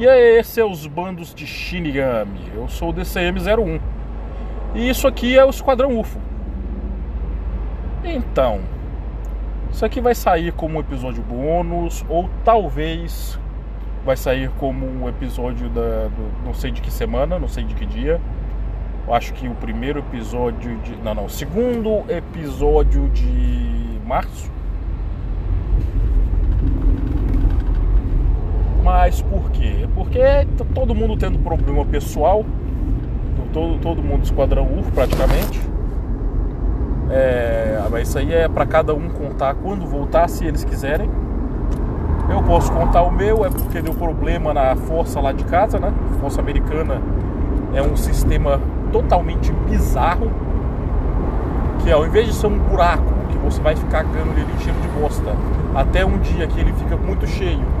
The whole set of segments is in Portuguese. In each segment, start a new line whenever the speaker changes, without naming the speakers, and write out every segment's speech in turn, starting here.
E aí, esse é os bandos de Shinigami. Eu sou o DCM-01. E isso aqui é o Esquadrão UFO. Então, isso aqui vai sair como um episódio bônus, ou talvez vai sair como um episódio da. Do, não sei de que semana, não sei de que dia. Eu acho que o primeiro episódio de. Não, não, o segundo episódio de março. Mas por quê? Porque todo mundo tendo problema pessoal, todo, todo mundo do esquadrão UFO praticamente. É, mas isso aí é para cada um contar quando voltar, se eles quiserem. Eu posso contar o meu, é porque deu problema na força lá de casa, né? Força americana é um sistema totalmente bizarro. Que ao invés de ser um buraco que você vai ficar ganhando ele cheio de bosta, até um dia que ele fica muito cheio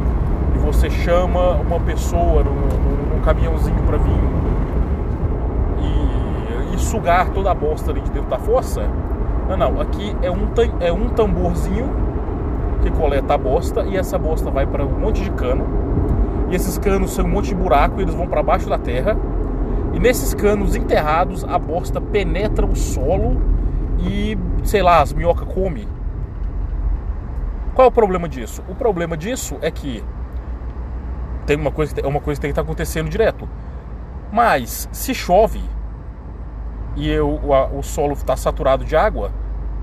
você chama uma pessoa num, num caminhãozinho para vir e, e, sugar toda a bosta ali de dentro da força. Não, não, aqui é um, é um tamborzinho que coleta a bosta e essa bosta vai para um monte de cano. E esses canos são um monte de buraco, e eles vão para baixo da terra. E nesses canos enterrados, a bosta penetra o solo e, sei lá, as minhocas comem. Qual é o problema disso? O problema disso é que tem uma coisa, é uma coisa que tem que estar acontecendo direto. Mas se chove e eu, o, o solo está saturado de água,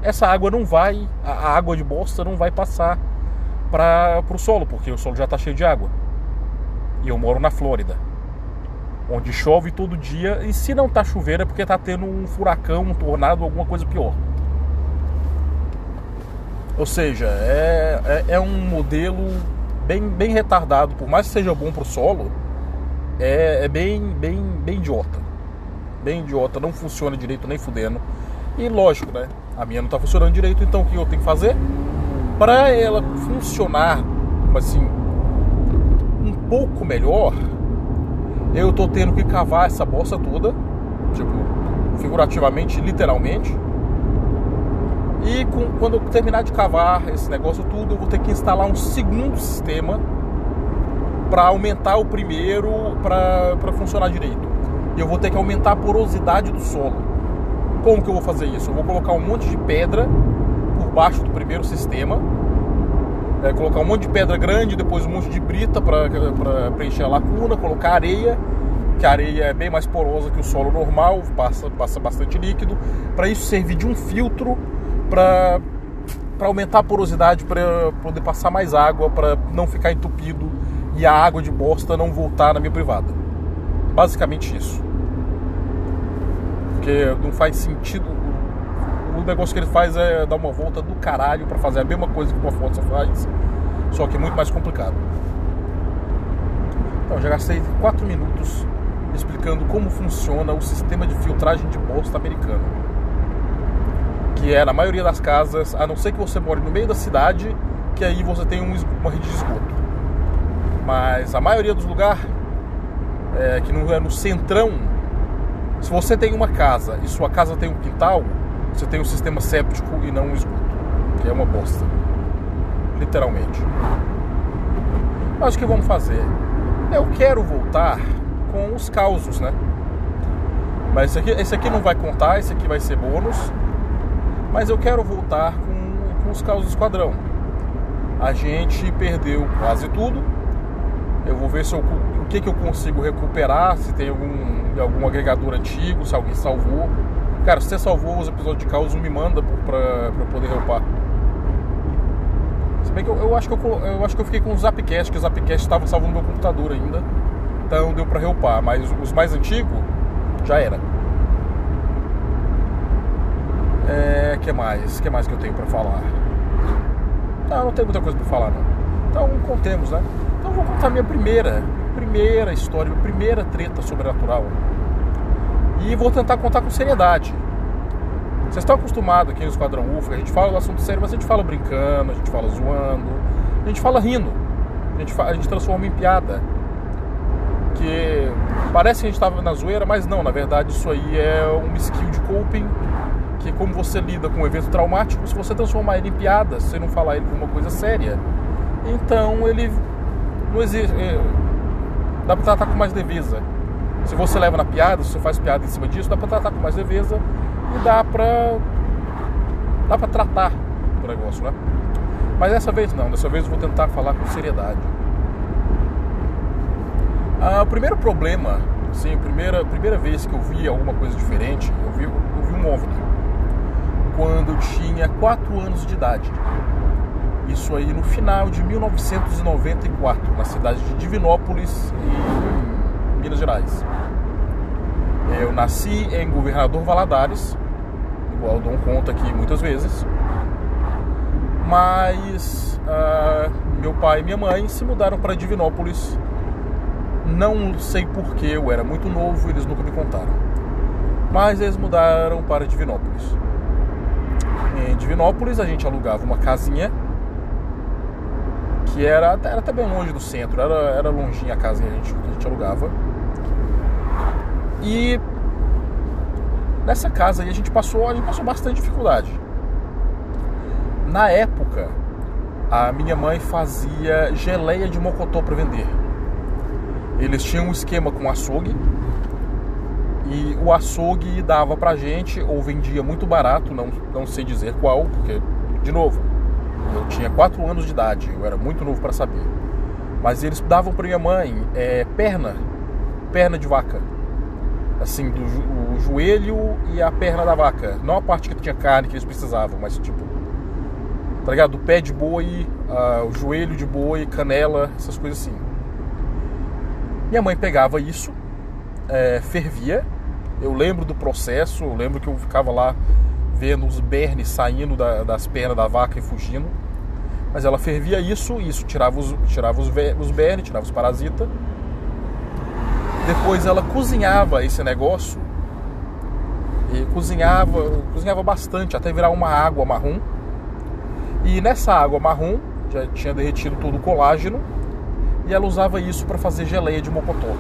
essa água não vai, a água de bosta não vai passar para o solo, porque o solo já está cheio de água. E eu moro na Flórida, onde chove todo dia, e se não está chovendo é porque está tendo um furacão, um tornado, alguma coisa pior. Ou seja, é, é, é um modelo bem, bem retardado, por mais que seja bom para o solo, é, é bem, bem, bem idiota. Bem idiota, não funciona direito nem fudendo. E lógico, né? A minha não está funcionando direito, então o que eu tenho que fazer? Para ela funcionar assim um pouco melhor, eu tô tendo que cavar essa bosta toda, tipo, figurativamente, literalmente. E com, quando eu terminar de cavar esse negócio tudo, eu vou ter que instalar um segundo sistema para aumentar o primeiro para funcionar direito. E eu vou ter que aumentar a porosidade do solo. Como que eu vou fazer isso? Eu vou colocar um monte de pedra por baixo do primeiro sistema, é, colocar um monte de pedra grande, depois um monte de brita para preencher a lacuna, colocar areia, que a areia é bem mais porosa que o solo normal, passa, passa bastante líquido, para isso servir de um filtro para aumentar a porosidade, para poder passar mais água, para não ficar entupido e a água de bosta não voltar na minha privada. Basicamente isso porque não faz sentido. O negócio que ele faz é dar uma volta do caralho para fazer a mesma coisa que o Forza faz, só que é muito mais complicado. Então, já gastei 4 minutos explicando como funciona o sistema de filtragem de bosta americano. Que é na maioria das casas, a não ser que você more no meio da cidade, que aí você tem um, uma rede de esgoto. Mas a maioria dos lugares, é, que não é no centrão se você tem uma casa e sua casa tem um quintal, você tem um sistema séptico e não um esgoto, que é uma bosta. Literalmente. Mas o que vamos fazer? Eu quero voltar com os causos, né? Mas esse aqui, esse aqui não vai contar, esse aqui vai ser bônus. Mas eu quero voltar com, com os causos do esquadrão. A gente perdeu quase tudo. Eu vou ver se eu, o que, que eu consigo recuperar, se tem algum algum agregador antigo, se alguém salvou. Cara, se você salvou os episódios de caos, me manda pra, pra eu poder reupar. Se bem que eu, eu, acho que eu, eu acho que eu fiquei com o Zapcast, que o Zapcast estava salvo no meu computador ainda. Então deu pra reupar. Mas os mais antigos, já era. É, que mais? que mais que eu tenho pra falar? Não, não tem muita coisa pra falar não. Então contemos, né? Então vou contar minha primeira primeira história, minha primeira treta sobrenatural. E vou tentar contar com seriedade. Vocês estão acostumados aqui no Esquadrão UFO, a gente fala do assunto sério, mas a gente fala brincando, a gente fala zoando, a gente fala rindo, a gente, fala, a gente transforma em piada. Que parece que a gente estava na zoeira, mas não, na verdade isso aí é um skill de coping que como você lida com um evento traumático, se você transformar ele em piada, se você não falar ele como uma coisa séria, então ele não existe. É, dá pra tratar com mais leveza. Se você leva na piada, se você faz piada em cima disso, dá pra tratar com mais leveza e dá pra. dá pra tratar o negócio, né? Mas dessa vez não, dessa vez eu vou tentar falar com seriedade. Ah, o primeiro problema, sim, a primeira, primeira vez que eu vi alguma coisa diferente, eu vi, eu vi um OVNI. Quando eu tinha 4 anos de idade. Isso aí no final de 1994, na cidade de Divinópolis, em Minas Gerais. Eu nasci em Governador Valadares, igual dou conta aqui muitas vezes. Mas uh, meu pai e minha mãe se mudaram para Divinópolis. Não sei porquê, eu era muito novo, eles nunca me contaram. Mas eles mudaram para Divinópolis. Em Divinópolis a gente alugava uma casinha que era, era até bem longe do centro, era, era longinha a casa que a gente, que a gente alugava. E nessa casa aí a gente passou, a gente passou bastante dificuldade. Na época, a minha mãe fazia geleia de mocotó para vender. Eles tinham um esquema com açougue e o açougue dava pra gente ou vendia muito barato, não, não sei dizer qual, porque, de novo, eu tinha 4 anos de idade, eu era muito novo para saber. Mas eles davam para minha mãe é, perna, perna de vaca. Assim, do o joelho e a perna da vaca. Não a parte que tinha carne que eles precisavam, mas tipo. Tá ligado? O pé de boi, uh, o joelho de boi, canela, essas coisas assim. Minha mãe pegava isso, é, fervia. Eu lembro do processo, eu lembro que eu ficava lá vendo os bernes saindo da, das pernas da vaca e fugindo. Mas ela fervia isso, isso tirava os, tirava os, os bernes, tirava os parasitas. Depois ela cozinhava esse negócio. E cozinhava, cozinhava bastante, até virar uma água marrom. E nessa água marrom já tinha derretido todo o colágeno. E ela usava isso para fazer geleia de mocotó.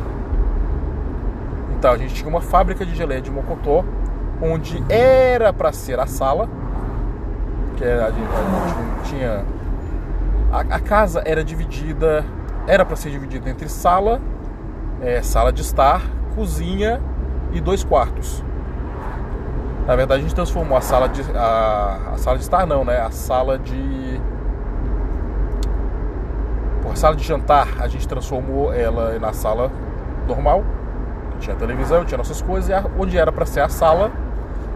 A gente tinha uma fábrica de geleia de mocotó onde era para ser a sala, que a gente, a gente tinha. A, a, casa era dividida, era para ser dividida entre sala, é, sala de estar, cozinha e dois quartos. Na verdade, a gente transformou a sala de a, a sala de estar não, né? A sala de a sala de jantar a gente transformou ela na sala normal, tinha televisão, tinha nossas coisas, e onde era para ser a sala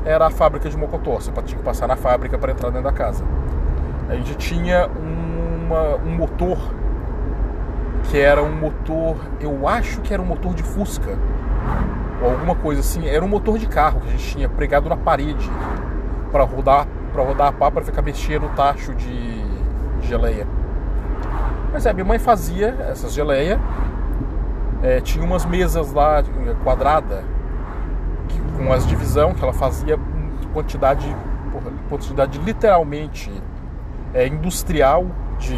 era a fábrica de Mocotó. Você tinha que passar na fábrica para entrar dentro da casa. A gente tinha uma, um motor que era um motor, eu acho que era um motor de Fusca ou alguma coisa assim. Era um motor de carro que a gente tinha pregado na parede para rodar para rodar a pá para ficar mexendo o tacho de, geleia. Mas é, minha mãe fazia essas geleia. É, tinha umas mesas lá quadrada com as divisão que ela fazia quantidade, quantidade literalmente é, industrial de,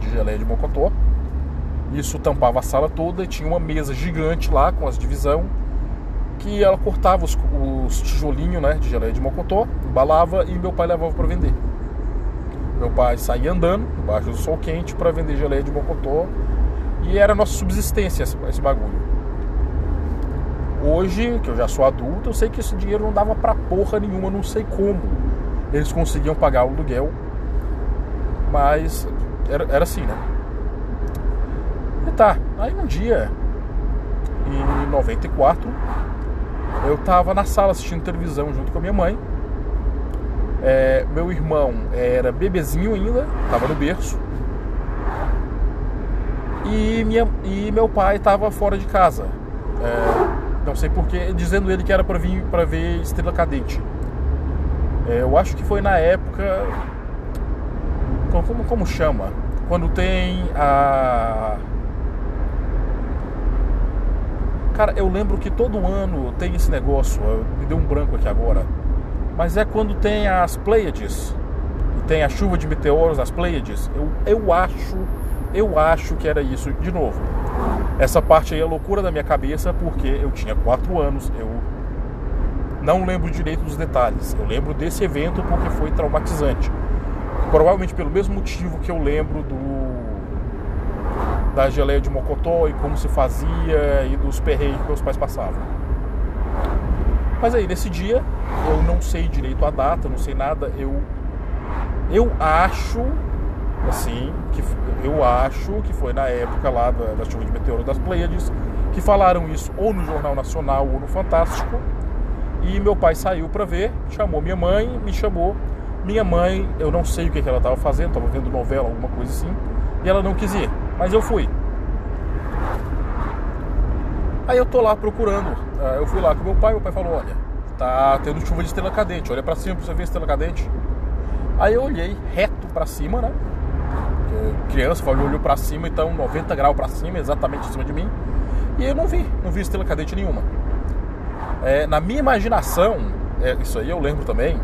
de geleia de mocotó. Isso tampava a sala toda e tinha uma mesa gigante lá com as divisão que ela cortava os, os tijolinhos né, de geleia de mocotó, embalava e meu pai levava para vender. Meu pai saía andando embaixo do sol quente para vender geleia de mocotó e era nossa subsistência esse bagulho. Hoje, que eu já sou adulto, eu sei que esse dinheiro não dava pra porra nenhuma, não sei como. Eles conseguiam pagar o aluguel, mas era, era assim, né? E tá, aí um dia, em 94, eu tava na sala assistindo televisão junto com a minha mãe. É, meu irmão era bebezinho ainda, tava no berço. E, minha, e meu pai tava fora de casa. É, não sei porquê, dizendo ele que era para vir para ver Estrela Cadente. É, eu acho que foi na época. Como, como chama? Quando tem a. Cara, eu lembro que todo ano tem esse negócio, me deu um branco aqui agora. Mas é quando tem as Pleiades. E tem a chuva de meteoros nas Pleiades. Eu, eu acho, eu acho que era isso. De novo, essa parte aí é loucura da minha cabeça porque eu tinha 4 anos, eu não lembro direito dos detalhes. Eu lembro desse evento porque foi traumatizante. Provavelmente pelo mesmo motivo que eu lembro do da geleia de mocotó e como se fazia e dos perreios que meus pais passavam. Mas aí, nesse dia, eu não sei direito a data, não sei nada, eu eu acho assim, que eu acho que foi na época lá da, da chuva de meteoro das Pleiades, que falaram isso ou no Jornal Nacional ou no Fantástico. E meu pai saiu para ver, chamou minha mãe, me chamou. Minha mãe, eu não sei o que, que ela estava fazendo, estava vendo novela, alguma coisa assim, e ela não quis ir, mas eu fui. Aí eu tô lá procurando, ah, eu fui lá com meu pai, meu pai falou, olha, tá tendo chuva de estrela cadente, olha para cima pra você ver a estrela cadente. Aí eu olhei reto para cima, né? Criança, olhou para cima, então 90 graus para cima, exatamente em cima de mim. E eu não vi, não vi estrela cadente nenhuma. É, na minha imaginação, é, isso aí eu lembro também,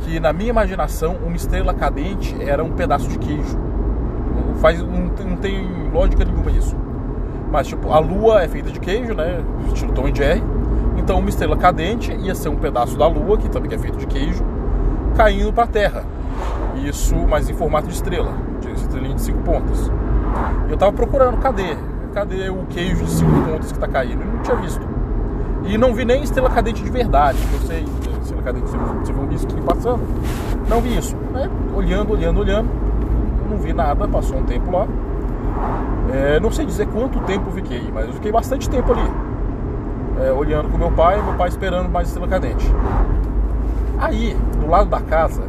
que na minha imaginação uma estrela cadente era um pedaço de queijo. Não, faz, não, não tem lógica nenhuma isso. Mas tipo, a lua é feita de queijo, né? Estilo Tom e Jerry. Então uma estrela cadente ia ser um pedaço da lua, que também é feito de queijo, caindo para a Terra. Isso, mas em formato de estrela, estrelinha de cinco pontas. Eu tava procurando, cadê? Cadê o queijo de cinco pontas que tá caindo? Eu não tinha visto. E não vi nem estrela cadente de verdade. Eu sei, estrela cadente, você viu um risquinho passando. Não vi isso. É, olhando, olhando, olhando. Não vi nada, passou um tempo lá. É, não sei dizer quanto tempo eu fiquei, mas eu fiquei bastante tempo ali. É, olhando com meu pai, meu pai esperando mais estrela cadente. Aí, do lado da casa,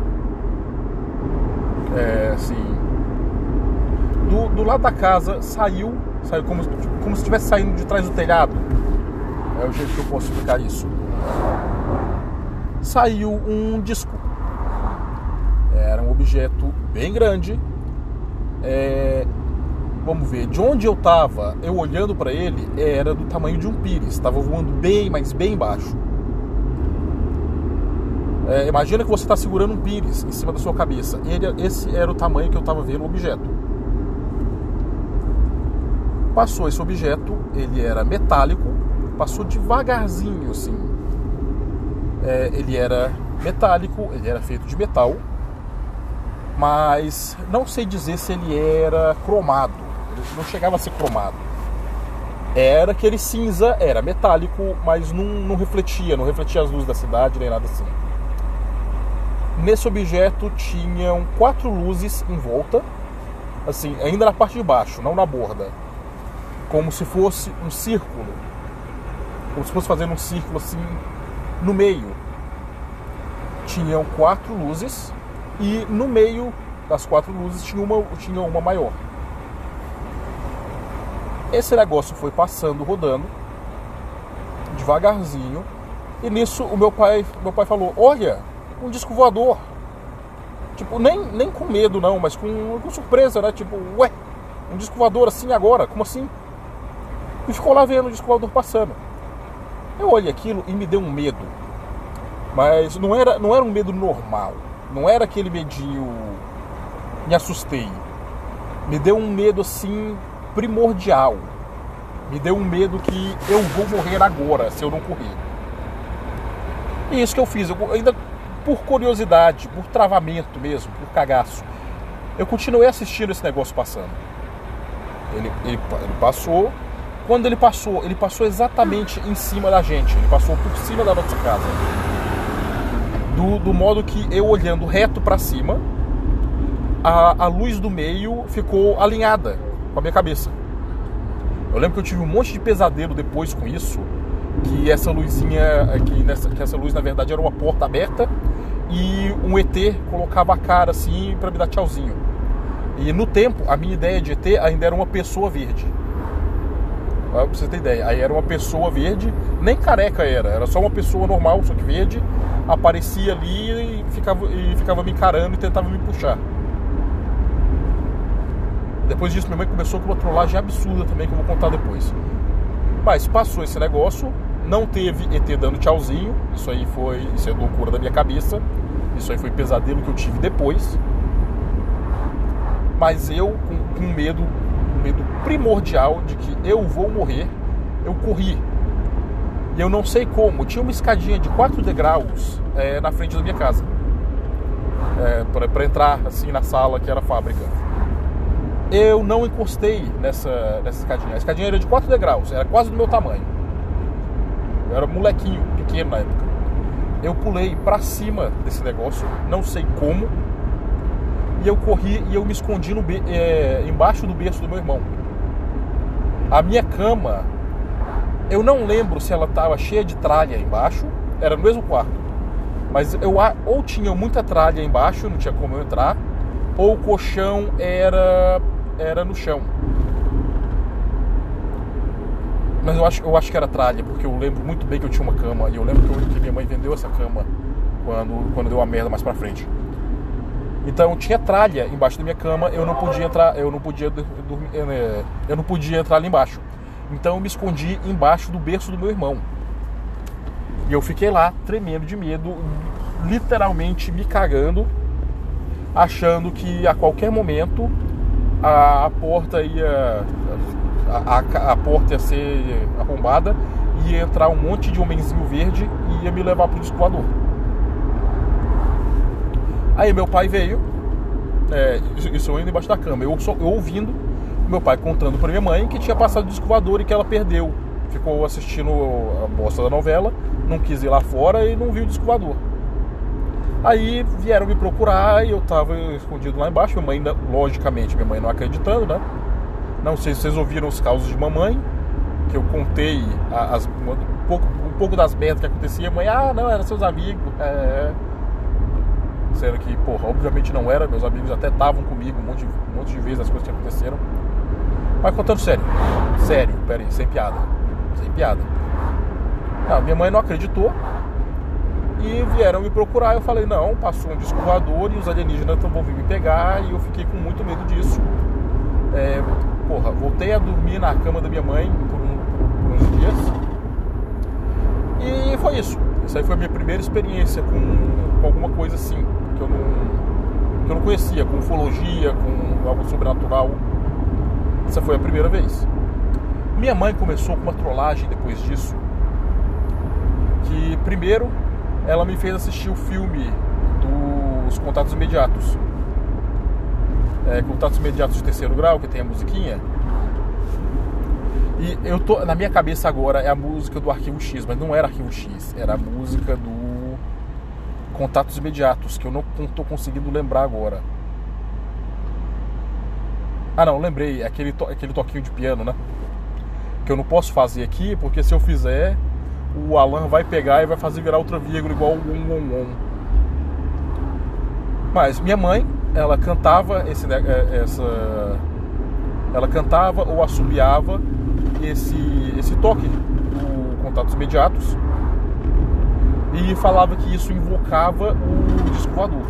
é, assim, do, do lado da casa saiu, saiu como, como se estivesse saindo de trás do telhado. É o jeito que eu posso explicar isso. Saiu um disco. Era um objeto bem grande. É, vamos ver, de onde eu estava, eu olhando para ele, era do tamanho de um pires. Estava voando bem, mas bem baixo. É, imagina que você está segurando um pires em cima da sua cabeça. Ele, esse era o tamanho que eu estava vendo o objeto. Passou esse objeto, ele era metálico, passou devagarzinho assim. É, ele era metálico, ele era feito de metal, mas não sei dizer se ele era cromado. Ele não chegava a ser cromado. Era aquele cinza, era metálico, mas não, não refletia, não refletia as luzes da cidade nem nada assim. Nesse objeto tinham quatro luzes em volta, assim, ainda na parte de baixo, não na borda, como se fosse um círculo, como se fosse fazendo um círculo assim no meio. Tinham quatro luzes e no meio das quatro luzes tinha uma, tinha uma maior. Esse negócio foi passando, rodando, devagarzinho, e nisso o meu pai, meu pai falou: Olha, um disco voador. Tipo, nem, nem com medo não, mas com, com surpresa, né? Tipo, ué, um disco voador assim agora? Como assim? E ficou lá vendo o disco voador passando. Eu olhei aquilo e me deu um medo. Mas não era, não era um medo normal. Não era aquele medinho. Me assustei. Me deu um medo assim primordial. Me deu um medo que eu vou morrer agora se eu não correr. E isso que eu fiz. Eu ainda por curiosidade, por travamento mesmo, por cagaço. Eu continuei assistindo esse negócio passando. Ele, ele, ele, passou. Quando ele passou, ele passou exatamente em cima da gente. Ele passou por cima da nossa casa. Do, do modo que eu olhando reto para cima, a, a luz do meio ficou alinhada com a minha cabeça. Eu lembro que eu tive um monte de pesadelo depois com isso. Que essa luzinha, que, nessa, que essa luz na verdade era uma porta aberta e um ET colocava a cara assim para me dar tchauzinho. E no tempo, a minha ideia de ET ainda era uma pessoa verde. Pra você ter ideia. Aí era uma pessoa verde, nem careca era, era só uma pessoa normal, só que verde, aparecia ali e ficava, e ficava me encarando e tentava me puxar. Depois disso, minha mãe começou com uma trollagem absurda também, que eu vou contar depois. Mas passou esse negócio, não teve ET dando tchauzinho, isso aí foi, isso é loucura da minha cabeça. Isso aí foi pesadelo que eu tive depois. Mas eu, com, com medo, medo primordial de que eu vou morrer, eu corri. E eu não sei como, tinha uma escadinha de 4 degraus é, na frente da minha casa. É, para entrar assim na sala que era a fábrica. eu não encostei nessa, nessa escadinha. A escadinha era de 4 degraus, era quase do meu tamanho. Eu era molequinho, pequeno na época. Eu pulei para cima desse negócio, não sei como, e eu corri e eu me escondi no, é, embaixo do berço do meu irmão. A minha cama, eu não lembro se ela estava cheia de tralha embaixo, era no mesmo quarto. Mas eu ou tinha muita tralha embaixo, não tinha como eu entrar, ou o colchão era era no chão. Mas eu acho, eu acho que era tralha, porque eu lembro muito bem que eu tinha uma cama. E eu lembro que, eu, que minha mãe vendeu essa cama quando, quando deu a merda mais pra frente. Então tinha tralha embaixo da minha cama, eu não podia entrar, eu não podia dormir, eh, eu não podia entrar ali embaixo. Então eu me escondi embaixo do berço do meu irmão. E eu fiquei lá tremendo de medo, literalmente me cagando, achando que a qualquer momento a, a porta ia a, a, a, porta ia ser arrombada ia entrar um monte de homenzinho verde e ia me levar pro disco Aí meu pai veio, é, isso eu indo embaixo da cama, eu, eu ouvindo meu pai contando para minha mãe que tinha passado o disco e que ela perdeu. Ficou assistindo a bosta da novela, não quis ir lá fora e não viu o disco Aí vieram me procurar e eu tava escondido lá embaixo. Minha mãe, logicamente, minha mãe não acreditando, né? Não sei se vocês ouviram os causos de mamãe, que eu contei as, um, pouco, um pouco das merdas que acontecia. Mãe, ah, não, eram seus amigos. É... Sendo que, porra, obviamente não era. Meus amigos até estavam comigo um monte, de, um monte de vezes as coisas que aconteceram. Mas contando sério, sério, peraí, sem piada. Sem piada. Não, minha mãe não acreditou e vieram me procurar. Eu falei: não, passou um disco voador e os alienígenas vão vir me pegar. E eu fiquei com muito medo disso. É, porra, voltei a dormir na cama da minha mãe por, um, por uns dias. E foi isso. Isso aí foi a minha primeira experiência com alguma coisa assim, que eu não, que eu não conhecia, com ufologia, com algo sobrenatural. Essa foi a primeira vez. Minha mãe começou com uma trollagem depois disso. Que primeiro ela me fez assistir o filme dos Contatos Imediatos. É, Contatos Imediatos de terceiro grau, que tem a musiquinha. E eu tô. Na minha cabeça agora é a música do Arquivo X, mas não era Arquivo X, era a música do Contatos Imediatos, que eu não, tô conseguindo lembrar agora. Ah não, lembrei, é aquele, to, aquele toquinho de piano, né? Que eu não posso fazer aqui, porque se eu fizer, o Alan vai pegar e vai fazer virar outra vírgula igual o um, um, um. Mas minha mãe, ela cantava esse, é, essa, ela cantava ou assobiava esse, esse toque do contatos imediatos e falava que isso invocava o disco voador.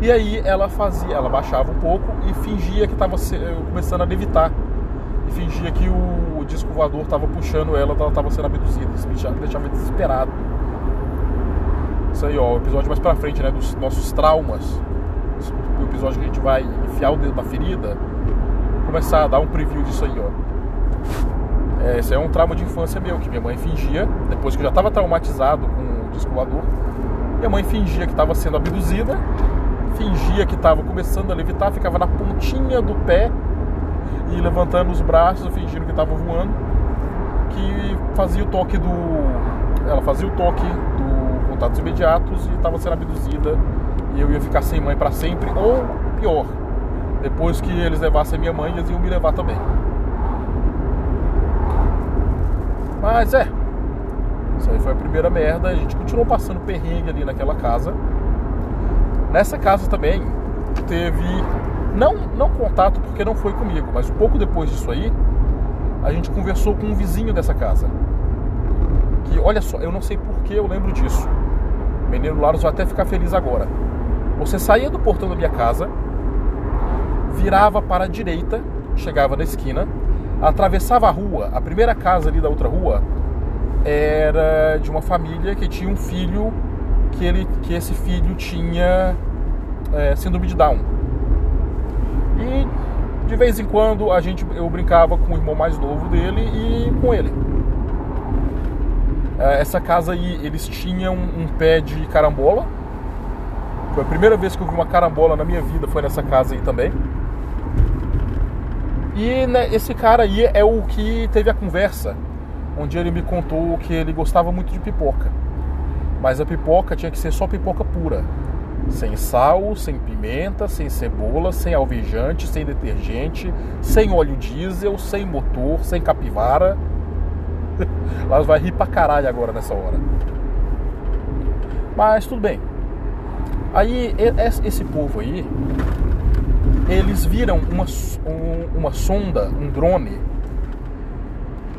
E aí ela fazia, ela baixava um pouco e fingia que estava começando a levitar e fingia que o disco voador estava puxando ela, ela estava sendo abduzida. Isso me deixava desesperado. Isso aí, ó, o episódio mais pra frente, né, dos nossos traumas. O episódio que a gente vai enfiar o dedo na ferida. Começar a dar um preview disso aí, ó. É, esse é um trauma de infância meu, que minha mãe fingia, depois que eu já estava traumatizado com o disco voador, minha mãe fingia que estava sendo abduzida, fingia que estava começando a levitar, ficava na pontinha do pé e levantando os braços, fingindo que estava voando, que fazia o toque do. Ela fazia o toque do contatos imediatos e estava sendo abduzida e eu ia ficar sem mãe para sempre, ou pior, depois que eles levassem minha mãe, eles iam me levar também. Mas é, isso aí foi a primeira merda. A gente continuou passando perrengue ali naquela casa. Nessa casa também teve não, não contato porque não foi comigo, mas pouco depois disso aí, a gente conversou com um vizinho dessa casa. Que, olha só, eu não sei por que eu lembro disso. O menino Laros vai até ficar feliz agora. Você saía do portão da minha casa, virava para a direita, chegava na esquina, atravessava a rua, a primeira casa ali da outra rua era de uma família que tinha um filho que ele que esse filho tinha é, síndrome de Down. E de vez em quando a gente, eu brincava com o irmão mais novo dele e com ele. É, essa casa aí, eles tinham um pé de carambola. Foi a primeira vez que eu vi uma carambola na minha vida, foi nessa casa aí também. E né, esse cara aí é o que teve a conversa, onde ele me contou que ele gostava muito de pipoca. Mas a pipoca tinha que ser só pipoca pura. Sem sal, sem pimenta, sem cebola, sem alvejante, sem detergente, sem óleo diesel, sem motor, sem capivara. Elas vai rir pra caralho agora nessa hora. Mas tudo bem. Aí esse povo aí, eles viram uma, um, uma sonda, um drone,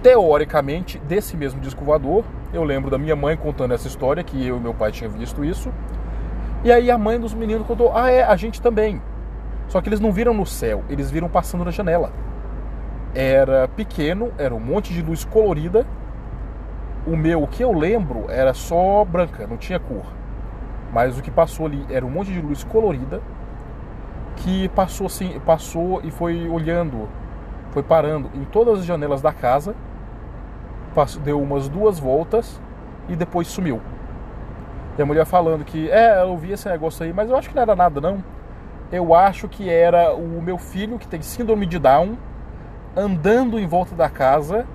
teoricamente desse mesmo disco voador. Eu lembro da minha mãe contando essa história, que eu e meu pai tinham visto isso. E aí a mãe dos meninos contou: Ah, é, a gente também. Só que eles não viram no céu, eles viram passando na janela. Era pequeno, era um monte de luz colorida. O meu, o que eu lembro, era só branca, não tinha cor. Mas o que passou ali era um monte de luz colorida que passou assim, passou e foi olhando, foi parando em todas as janelas da casa, deu umas duas voltas e depois sumiu. E a mulher falando que, é, eu vi esse negócio aí, mas eu acho que não era nada não. Eu acho que era o meu filho que tem síndrome de Down andando em volta da casa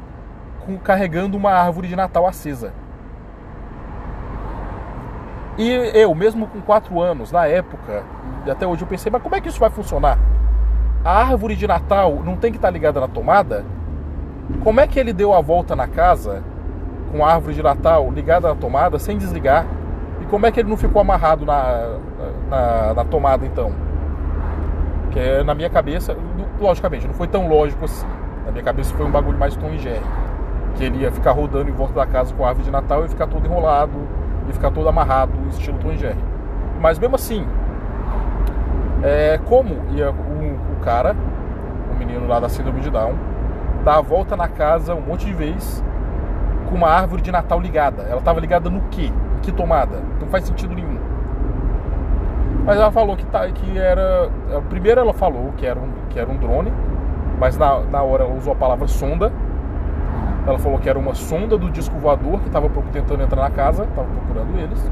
com, carregando uma árvore de Natal acesa. E eu, mesmo com 4 anos, na época, até hoje eu pensei, mas como é que isso vai funcionar? A árvore de Natal não tem que estar ligada na tomada? Como é que ele deu a volta na casa com a árvore de Natal ligada na tomada sem desligar? E como é que ele não ficou amarrado na, na, na tomada então? Que é, na minha cabeça, logicamente, não foi tão lógico assim. Na minha cabeça foi um bagulho mais Jerry. Que ele ia ficar rodando em volta da casa com a árvore de Natal e ficar todo enrolado e ficar todo amarrado, estilo Tom Jerry. Mas mesmo assim, é, como ia o, o, cara, o menino lá da síndrome de Down, dar a volta na casa um monte de vezes com uma árvore de Natal ligada. Ela estava ligada no quê? Em que tomada? Não faz sentido nenhum. Mas ela falou que, tá, que era. Primeiro ela falou que era um, que era um drone, mas na, na hora ela usou a palavra sonda ela falou que era uma sonda do disco voador que estava tentando entrar na casa, estava procurando eles.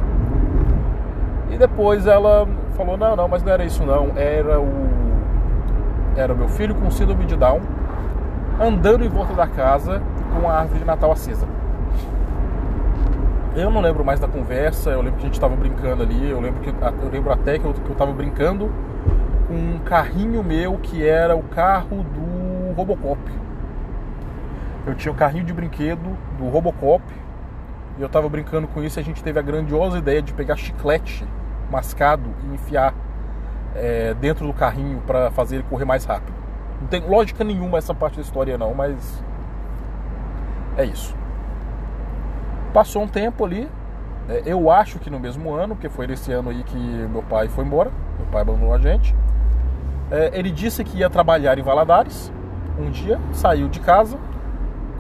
E depois ela falou: não, não, mas não era isso não. Era o. Era meu filho com síndrome de Down andando em volta da casa com a árvore de Natal acesa. Eu não lembro mais da conversa, eu lembro que a gente estava brincando ali, eu lembro, que, eu lembro até que eu, que eu tava brincando com um carrinho meu que era o carro do Robocop eu tinha o carrinho de brinquedo do Robocop e eu tava brincando com isso e a gente teve a grandiosa ideia de pegar chiclete mascado e enfiar é, dentro do carrinho para fazer ele correr mais rápido. Não tem lógica nenhuma essa parte da história não, mas é isso. Passou um tempo ali, é, eu acho que no mesmo ano, porque foi nesse ano aí que meu pai foi embora, meu pai abandonou a gente. É, ele disse que ia trabalhar em Valadares um dia, saiu de casa,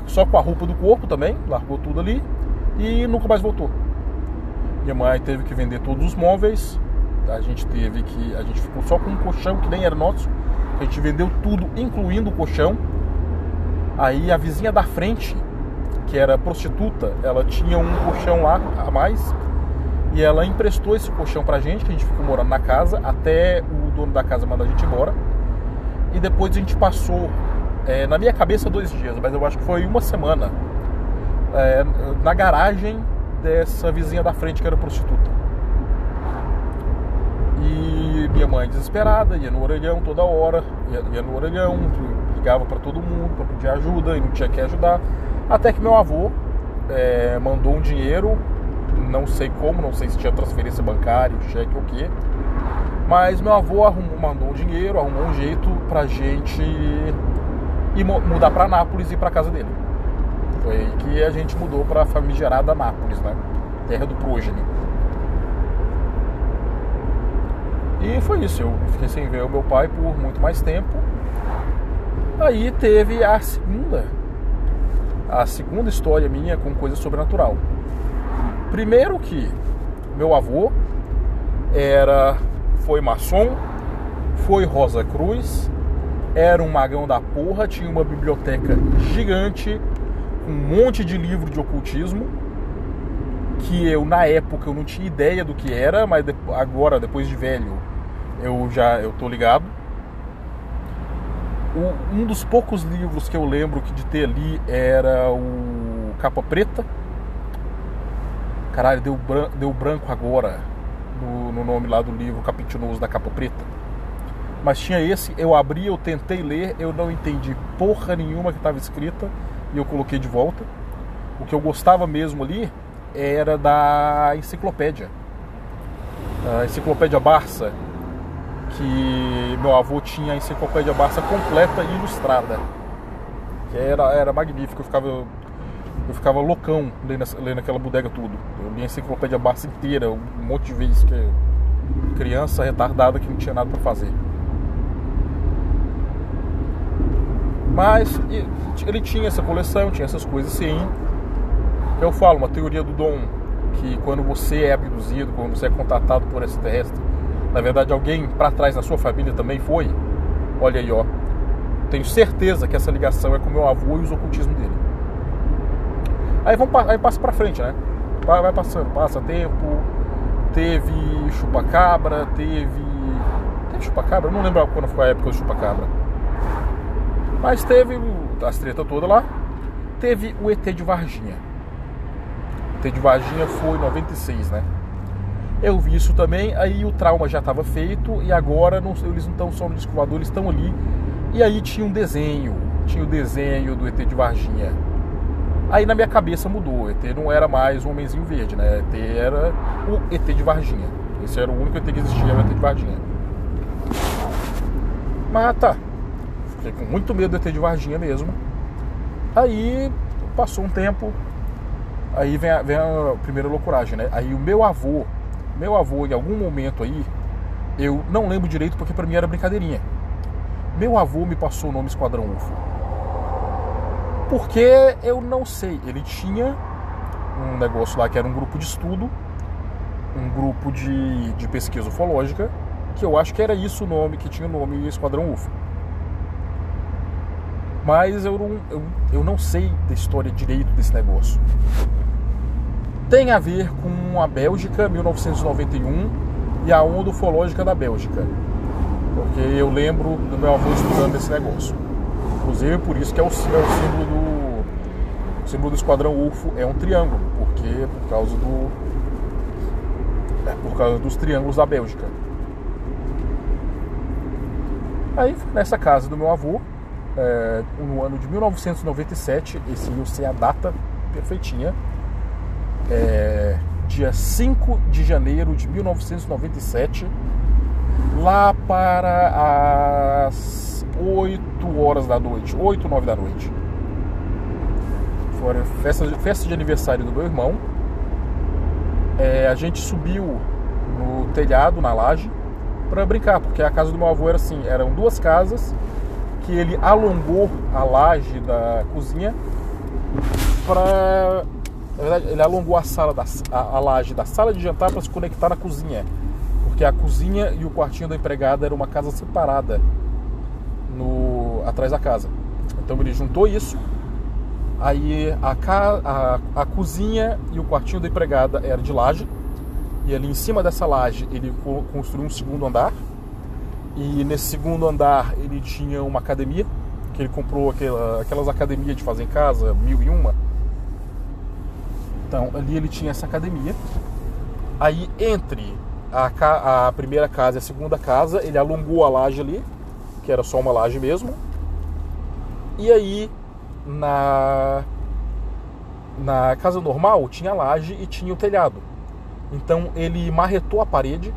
só com a roupa do corpo também, largou tudo ali e nunca mais voltou. Minha mãe teve que vender todos os móveis, a gente teve que. A gente ficou só com um colchão que nem era nosso, a gente vendeu tudo, incluindo o colchão. Aí a vizinha da frente, que era prostituta, ela tinha um colchão lá a mais e ela emprestou esse colchão pra gente, que a gente ficou morando na casa, até o dono da casa mandar a gente embora. E depois a gente passou é, na minha cabeça dois dias, mas eu acho que foi uma semana é, na garagem dessa vizinha da frente que era prostituta. E minha mãe desesperada, ia no orelhão toda hora, ia, ia no orelhão, ligava para todo mundo para pedir ajuda e não tinha que ajudar. Até que meu avô é, mandou um dinheiro, não sei como, não sei se tinha transferência bancária, cheque ou o quê. Mas meu avô arrumou, mandou um dinheiro, arrumou um jeito pra gente e mudar para Nápoles e para casa dele. Foi aí que a gente mudou para a famigerada Nápoles, né? Terra do prógene. E foi isso, eu fiquei sem ver o meu pai por muito mais tempo. Aí teve a segunda, a segunda história minha com coisa sobrenatural. Primeiro que meu avô era foi maçom, foi Rosa Cruz, era um magão da porra, tinha uma biblioteca gigante, com um monte de livro de ocultismo, que eu na época eu não tinha ideia do que era, mas agora, depois de velho, eu já eu tô ligado. Um dos poucos livros que eu lembro que de ter ali era o Capa Preta. Caralho, deu branco agora no, no nome lá do livro Capitinoso da Capa Preta. Mas tinha esse, eu abri, eu tentei ler, eu não entendi porra nenhuma que estava escrita e eu coloquei de volta. O que eu gostava mesmo ali era da enciclopédia. A enciclopédia Barça, que meu avô tinha a enciclopédia Barça completa e ilustrada. Que era, era magnífico, eu ficava, eu ficava loucão lendo, lendo aquela bodega tudo. Eu li a enciclopédia Barça inteira, um monte de vezes que criança retardada que não tinha nada para fazer. Mas ele tinha essa coleção, tinha essas coisas sim. Eu falo, uma teoria do Dom, que quando você é abduzido, quando você é contatado por extraterrestre, na verdade alguém para trás na sua família também foi. Olha aí, ó. Tenho certeza que essa ligação é com meu avô e os ocultismos dele. Aí, vamos, aí passa pra frente, né? Vai passando, passa tempo. Teve chupacabra, teve. Teve chupacabra? Eu não lembro quando foi a época do chupacabra. Mas teve as treta toda lá. Teve o ET de Varginha. O ET de Varginha foi em 96, né? Eu vi isso também, aí o trauma já estava feito e agora não, eles não estão só no disco voador, eles estão ali. E aí tinha um desenho, tinha o desenho do ET de Varginha. Aí na minha cabeça mudou, o ET não era mais um homenzinho verde, né? O ET era o ET de Varginha. Esse era o único ET que existia, o ET de Varginha. Mas tá, Fiquei com muito medo de ter de Varginha mesmo. Aí passou um tempo, aí vem a, vem a primeira loucuragem, né? Aí o meu avô, meu avô em algum momento aí, eu não lembro direito porque para mim era brincadeirinha. Meu avô me passou o nome Esquadrão UFO. Porque eu não sei, ele tinha um negócio lá que era um grupo de estudo, um grupo de, de pesquisa ufológica, que eu acho que era isso o nome, que tinha o nome Esquadrão UFO mas eu não, eu, eu não sei da história direito desse negócio. Tem a ver com a Bélgica, 1991, e a onda ufológica da Bélgica. Porque eu lembro do meu avô estudando esse negócio. Inclusive por isso que é o, é o símbolo do. O símbolo do esquadrão UFO é um triângulo, porque por causa do. É por causa dos triângulos da Bélgica. Aí nessa casa do meu avô, é, no ano de 1997, esse ia ser a data perfeitinha, é, dia 5 de janeiro de 1997, lá para as 8 horas da noite, 8, 9 da noite. Foi festa, festa de aniversário do meu irmão. É, a gente subiu no telhado, na laje, para brincar, porque a casa do meu avô era assim, eram duas casas que ele alongou a laje da cozinha para na verdade ele alongou a sala da a, a laje da sala de jantar para se conectar na cozinha. Porque a cozinha e o quartinho da empregada era uma casa separada no atrás da casa. Então ele juntou isso. Aí a, a, a cozinha e o quartinho da empregada era de laje. E ali em cima dessa laje ele construiu um segundo andar e nesse segundo andar ele tinha uma academia, que ele comprou aquela, aquelas academias de fazer em casa, mil e uma. Então ali ele tinha essa academia. Aí entre a, a primeira casa e a segunda casa, ele alongou a laje ali, que era só uma laje mesmo. E aí na na casa normal tinha laje e tinha o telhado. Então ele marretou a parede,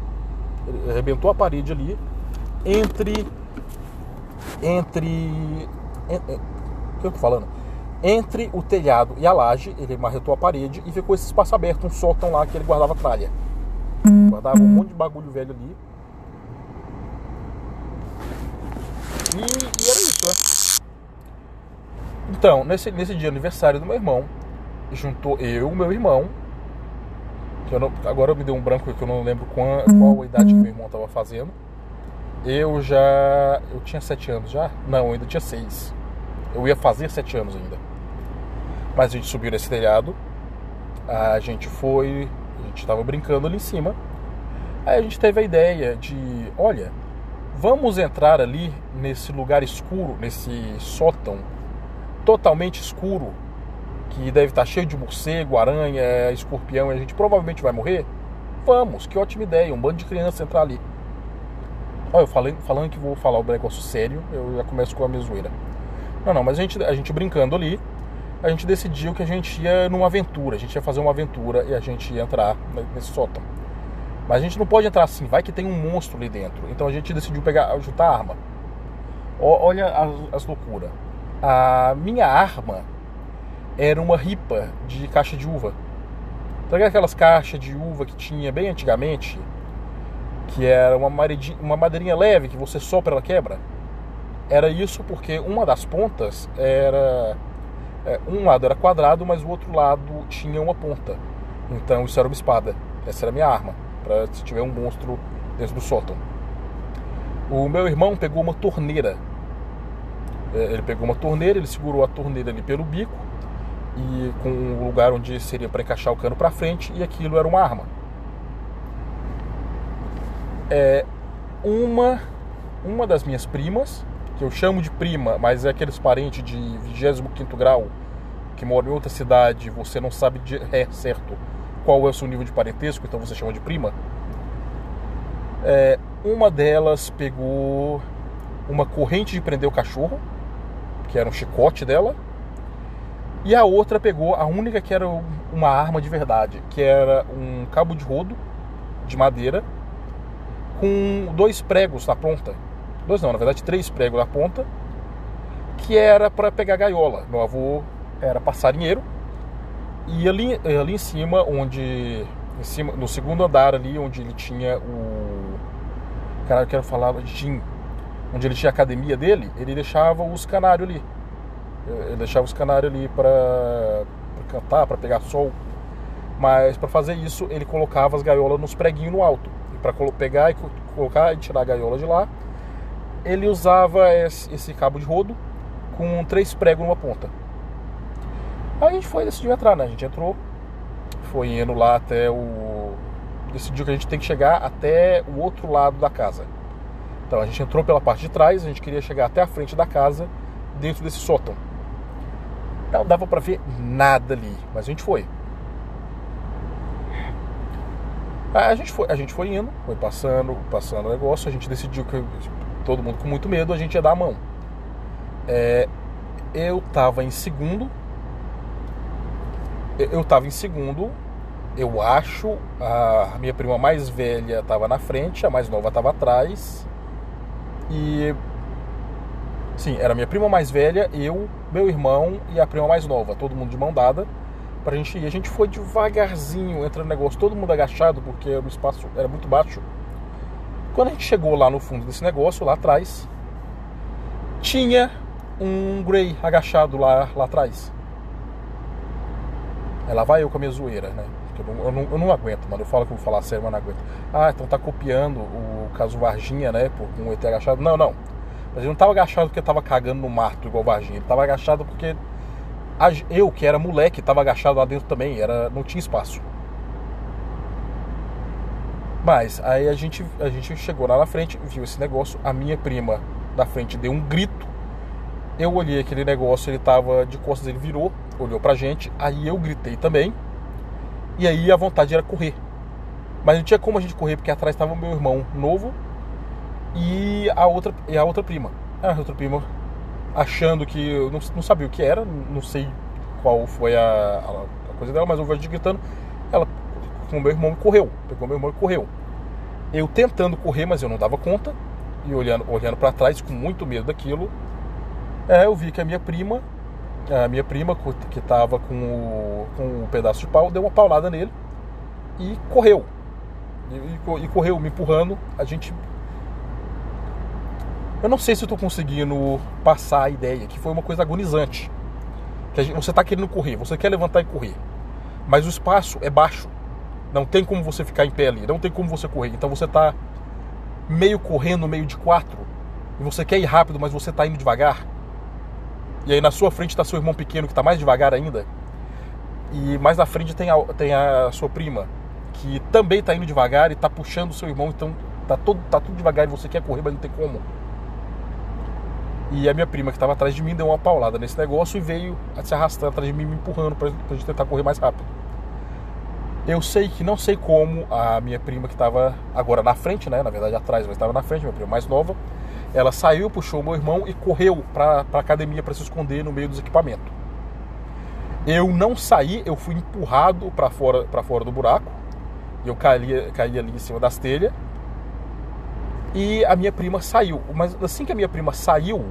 arrebentou a parede ali entre entre o que eu tô falando? Entre o telhado e a laje, ele marretou a parede e ficou esse espaço aberto, um sótão lá que ele guardava tralha. Guardava um monte de bagulho velho ali. E, e era isso, né? Então, nesse, nesse dia aniversário do meu irmão, juntou eu, meu irmão, que eu não, agora me deu um branco que eu não lembro qual, qual a idade que meu irmão estava fazendo eu já. Eu tinha sete anos já? Não, eu ainda tinha seis. Eu ia fazer sete anos ainda. Mas a gente subiu nesse telhado. A gente foi. A gente estava brincando ali em cima. Aí a gente teve a ideia de: olha, Vamos entrar ali nesse lugar escuro, nesse sótão totalmente escuro, que deve estar cheio de morcego, aranha, escorpião e a gente provavelmente vai morrer? Vamos, que ótima ideia, um bando de crianças entrar ali. Olha, eu falei, falando que vou falar o negócio sério, eu já começo com a minha zoeira. Não, não, mas a gente, a gente brincando ali, a gente decidiu que a gente ia numa aventura, a gente ia fazer uma aventura e a gente ia entrar nesse sótão. Mas a gente não pode entrar assim, vai que tem um monstro ali dentro. Então a gente decidiu pegar, juntar a arma. olha as, as loucuras. A minha arma era uma ripa de caixa de uva. Sabe aquelas caixas de uva que tinha bem antigamente? Que era uma, uma madeirinha leve que você sopra ela quebra? Era isso porque uma das pontas era. É, um lado era quadrado, mas o outro lado tinha uma ponta. Então isso era uma espada. Essa era a minha arma. para se tiver um monstro dentro do sótão. O meu irmão pegou uma torneira. É, ele pegou uma torneira, ele segurou a torneira ali pelo bico e com o lugar onde seria para encaixar o cano para frente e aquilo era uma arma. É uma uma das minhas primas, que eu chamo de prima, mas é aqueles parentes de 25 grau que moram em outra cidade, você não sabe de, é certo qual é o seu nível de parentesco, então você chama de prima. É, uma delas pegou uma corrente de prender o cachorro, que era um chicote dela, e a outra pegou a única que era uma arma de verdade, que era um cabo de rodo de madeira com dois pregos na ponta. Dois não, na verdade três pregos na ponta, que era para pegar gaiola. Meu avô era passarinheiro e ali, ali em cima, onde em cima, no segundo andar ali, onde ele tinha o cara, eu quero falar onde ele tinha a academia dele, ele deixava os canários ali. Ele deixava os canários ali para cantar, para pegar sol. Mas para fazer isso, ele colocava as gaiolas nos preguinhos no alto. Para pegar e colocar e tirar a gaiola de lá, ele usava esse, esse cabo de rodo com três pregos numa ponta. Aí a gente foi decidiu entrar, né? A gente entrou, foi indo lá até o. Decidiu que a gente tem que chegar até o outro lado da casa. Então a gente entrou pela parte de trás, a gente queria chegar até a frente da casa, dentro desse sótão. Não dava para ver nada ali, mas a gente foi. A gente foi, a gente foi indo, foi passando, passando o negócio, a gente decidiu que todo mundo com muito medo, a gente ia dar a mão. É, eu tava em segundo. Eu tava em segundo. Eu acho a minha prima mais velha estava na frente, a mais nova estava atrás. E Sim, era minha prima mais velha, eu, meu irmão e a prima mais nova, todo mundo de mão dada pra gente ir. A gente foi devagarzinho entrando no negócio, todo mundo agachado porque o espaço era muito baixo. Quando a gente chegou lá no fundo desse negócio, lá atrás, tinha um Grey agachado lá, lá atrás. Aí lá vai eu com a minha zoeira, né? Eu não, eu, não, eu não, aguento, mano. Eu falo que eu vou falar sério, mas não aguento. Ah, então tá copiando o caso Varginha, né? Por um ET agachado. Não, não. Mas ele não estava agachado porque estava cagando no mato igual o Varginha. Ele estava agachado porque eu, que era moleque, estava agachado lá dentro também. Era, não tinha espaço. Mas aí a gente, a gente chegou lá na frente, viu esse negócio. A minha prima da frente deu um grito. Eu olhei aquele negócio, ele tava de costas, ele virou, olhou pra gente. Aí eu gritei também. E aí a vontade era correr. Mas não tinha como a gente correr porque atrás estava meu irmão novo e a outra, e a outra prima. A outra prima achando que eu não, não sabia o que era, não sei qual foi a, a coisa dela, mas eu vejo gritando. Ela, com meu irmão, correu. Pegou meu irmão e correu. Eu tentando correr, mas eu não dava conta. E olhando, olhando para trás com muito medo daquilo, é, eu vi que a minha prima, a minha prima que estava com o, com o pedaço de pau, deu uma paulada nele e correu. E, e, e correu me empurrando. A gente eu não sei se eu tô conseguindo passar a ideia, que foi uma coisa agonizante. Que gente, você está querendo correr, você quer levantar e correr. Mas o espaço é baixo. Não tem como você ficar em pé ali, não tem como você correr. Então você está meio correndo, meio de quatro. E você quer ir rápido, mas você está indo devagar. E aí na sua frente está seu irmão pequeno que está mais devagar ainda. E mais na frente tem a, tem a sua prima, que também está indo devagar e está puxando o seu irmão. Então Tá, todo, tá tudo devagar e você quer correr, mas não tem como. E a minha prima que estava atrás de mim deu uma paulada nesse negócio e veio se arrastando atrás de mim, me empurrando pra, pra gente tentar correr mais rápido. Eu sei que não sei como a minha prima que estava agora na frente, né? Na verdade atrás, mas estava na frente, minha prima mais nova. Ela saiu, puxou meu irmão e correu para a academia para se esconder no meio dos equipamentos. Eu não saí, eu fui empurrado para fora, para fora do buraco. Eu caí, caí ali em cima das telhas. E a minha prima saiu. Mas assim que a minha prima saiu,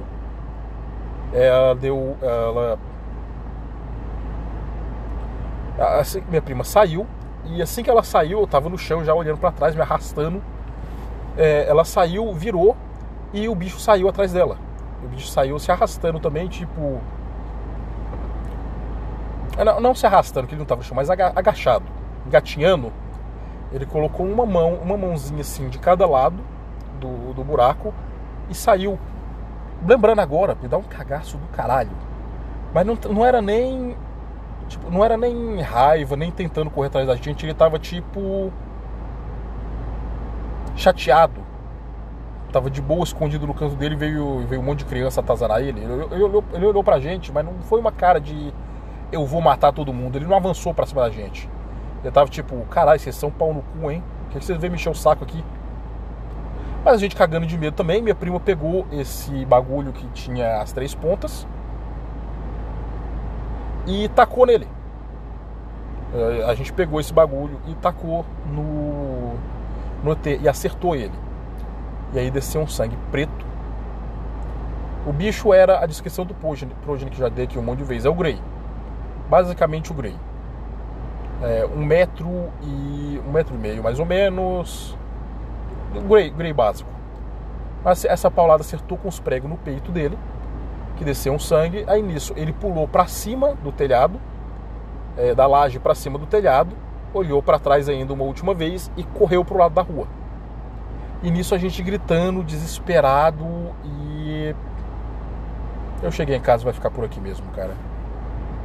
ela deu. Ela. Assim minha prima saiu, e assim que ela saiu, eu tava no chão já olhando para trás, me arrastando. É, ela saiu, virou e o bicho saiu atrás dela. O bicho saiu se arrastando também, tipo. É, não, não se arrastando, que ele não tava no chão, mas agachado, gatinhando. Ele colocou uma mão, uma mãozinha assim de cada lado do, do buraco e saiu. Lembrando agora, me dá um cagaço do caralho. Mas não, não era nem. Tipo, não era nem raiva, nem tentando correr atrás da gente. Ele tava tipo. chateado. Tava de boa escondido no canto dele veio, veio um monte de criança atazanar ele. Ele, ele, olhou, ele olhou pra gente, mas não foi uma cara de eu vou matar todo mundo. Ele não avançou pra cima da gente. Ele tava tipo, caralho, vocês são pau no cu, hein? Por que vocês vêm mexer o saco aqui? Mas a gente cagando de medo também, minha prima pegou esse bagulho que tinha as três pontas e tacou nele. É, a gente pegou esse bagulho e tacou no, no ET e acertou ele. E aí desceu um sangue preto. O bicho era a descrição do Progeny que já dei aqui um monte de vezes. É o Grey. Basicamente o Grey. É, um metro e. um metro e meio mais ou menos Grey básico. Mas essa paulada acertou com os pregos no peito dele, que desceu um sangue. Aí nisso ele pulou para cima do telhado, é, da laje para cima do telhado, olhou para trás ainda uma última vez e correu pro lado da rua. E nisso a gente gritando, desesperado e eu cheguei em casa vai ficar por aqui mesmo, cara.